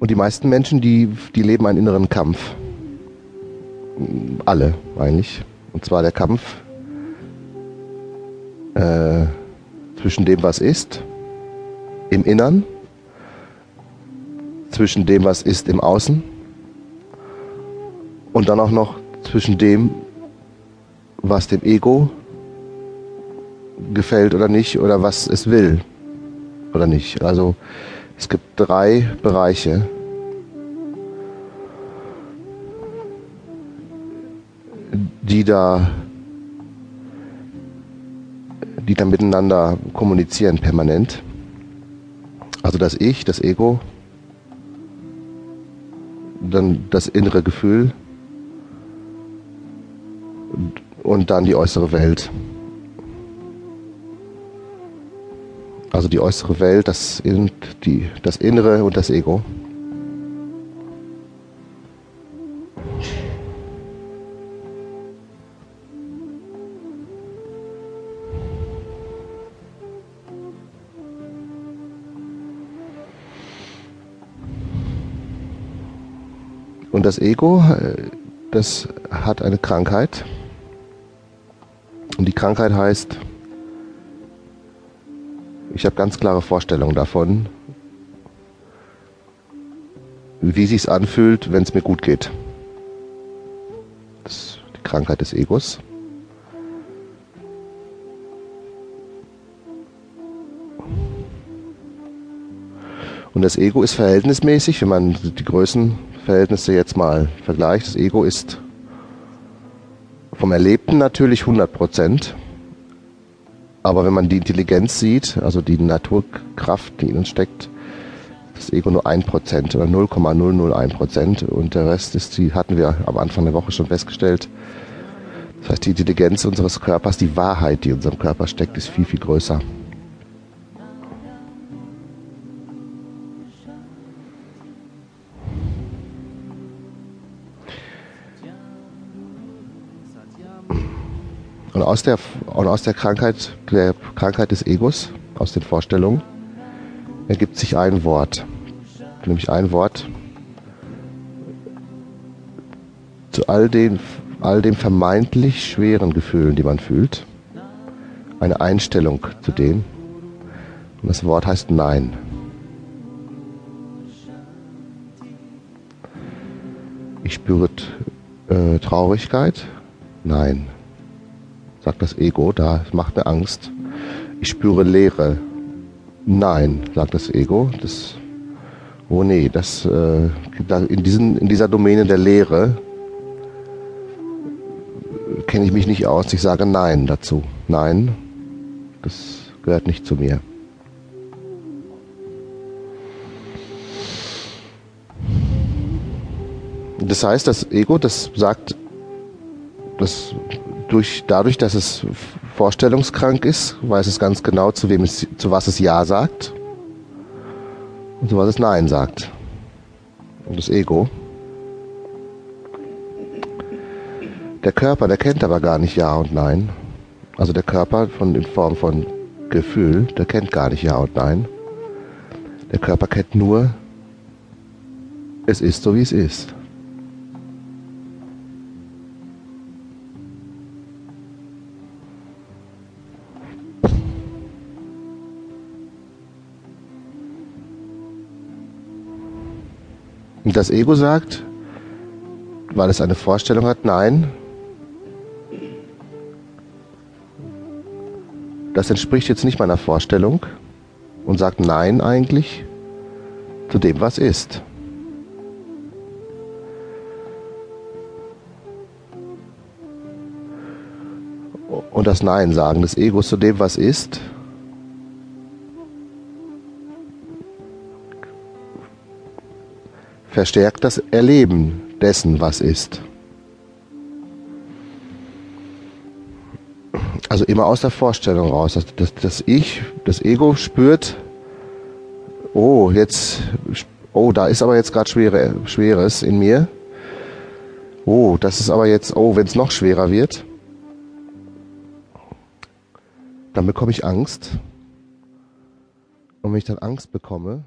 Und die meisten Menschen, die, die leben einen inneren Kampf. Alle eigentlich. Und zwar der Kampf äh, zwischen dem, was ist, im Innern, zwischen dem, was ist, im Außen und dann auch noch zwischen dem, was dem Ego gefällt oder nicht oder was es will oder nicht. Also es gibt drei Bereiche. die da die da miteinander kommunizieren permanent. Also das Ich, das Ego, dann das innere Gefühl und dann die äußere Welt. Also die äußere Welt, das, die, das Innere und das Ego. Und das Ego, äh, das hat eine Krankheit. Und die Krankheit heißt, ich habe ganz klare Vorstellungen davon, wie sich's anfühlt, wenn es mir gut geht. Das ist die Krankheit des Egos. Und das Ego ist verhältnismäßig, wenn man die Größenverhältnisse jetzt mal vergleicht. Das Ego ist vom Erlebten natürlich 100 Prozent. Aber wenn man die Intelligenz sieht, also die Naturkraft, die in uns steckt, das Ego nur 1% oder 0,001% und der Rest ist, die hatten wir am Anfang der Woche schon festgestellt. Das heißt, die Intelligenz unseres Körpers, die Wahrheit, die in unserem Körper steckt, ist viel, viel größer. Und aus der, und aus der Krankheit, der Krankheit des Egos, aus den Vorstellungen, ergibt sich ein Wort. Nämlich ein Wort zu all den, all den vermeintlich schweren Gefühlen, die man fühlt. Eine Einstellung zu denen. Und das Wort heißt Nein. Ich spüre äh, Traurigkeit? Nein sagt das Ego, da macht mir Angst. Ich spüre Leere. Nein, sagt das Ego. Das, oh nee, das, äh, in, diesen, in dieser Domäne der Leere kenne ich mich nicht aus. Ich sage Nein dazu. Nein, das gehört nicht zu mir. Das heißt, das Ego, das sagt, das durch, dadurch, dass es vorstellungskrank ist, weiß es ganz genau, zu, wem es, zu was es Ja sagt und zu was es Nein sagt. Und das Ego. Der Körper, der kennt aber gar nicht Ja und Nein. Also der Körper von, in Form von Gefühl, der kennt gar nicht Ja und Nein. Der Körper kennt nur, es ist so, wie es ist. Und das Ego sagt, weil es eine Vorstellung hat, nein, das entspricht jetzt nicht meiner Vorstellung und sagt nein eigentlich zu dem, was ist. Und das Nein sagen des Egos zu dem, was ist, verstärkt das Erleben dessen, was ist. Also immer aus der Vorstellung raus. Das, das, das Ich, das Ego spürt, oh, jetzt, oh, da ist aber jetzt gerade schwere, Schweres in mir. Oh, das ist aber jetzt, oh, wenn es noch schwerer wird, dann bekomme ich Angst. Und wenn ich dann Angst bekomme,